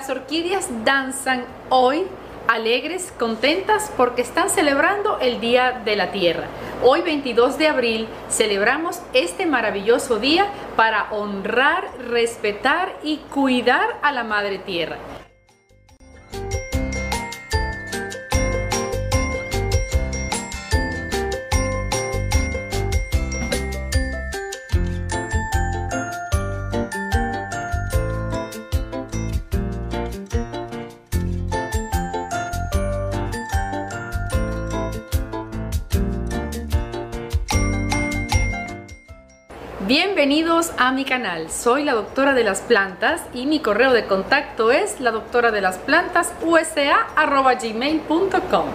Las orquídeas danzan hoy alegres, contentas porque están celebrando el Día de la Tierra. Hoy 22 de abril celebramos este maravilloso día para honrar, respetar y cuidar a la Madre Tierra. Bienvenidos a mi canal, soy la doctora de las plantas y mi correo de contacto es la doctora de las plantas usa.gmail.com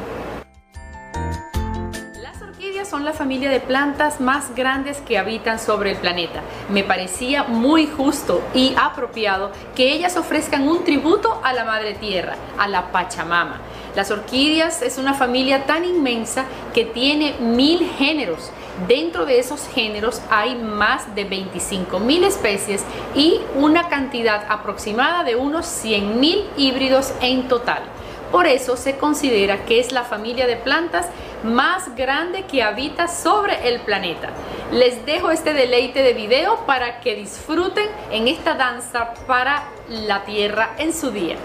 Las orquídeas son la familia de plantas más grandes que habitan sobre el planeta. Me parecía muy justo y apropiado que ellas ofrezcan un tributo a la Madre Tierra, a la Pachamama. Las orquídeas es una familia tan inmensa que tiene mil géneros Dentro de esos géneros hay más de 25.000 especies y una cantidad aproximada de unos 100.000 híbridos en total. Por eso se considera que es la familia de plantas más grande que habita sobre el planeta. Les dejo este deleite de video para que disfruten en esta danza para la Tierra en su día.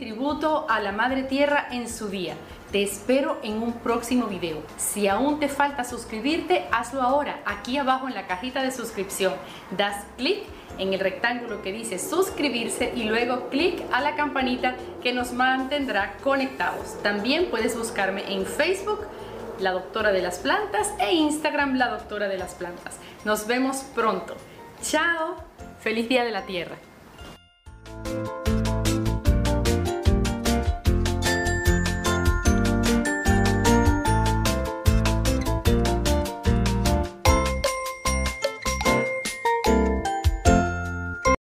Tributo a la Madre Tierra en su día. Te espero en un próximo video. Si aún te falta suscribirte, hazlo ahora, aquí abajo en la cajita de suscripción. Das clic en el rectángulo que dice suscribirse y luego clic a la campanita que nos mantendrá conectados. También puedes buscarme en Facebook, la doctora de las plantas, e Instagram, la doctora de las plantas. Nos vemos pronto. Chao. Feliz Día de la Tierra.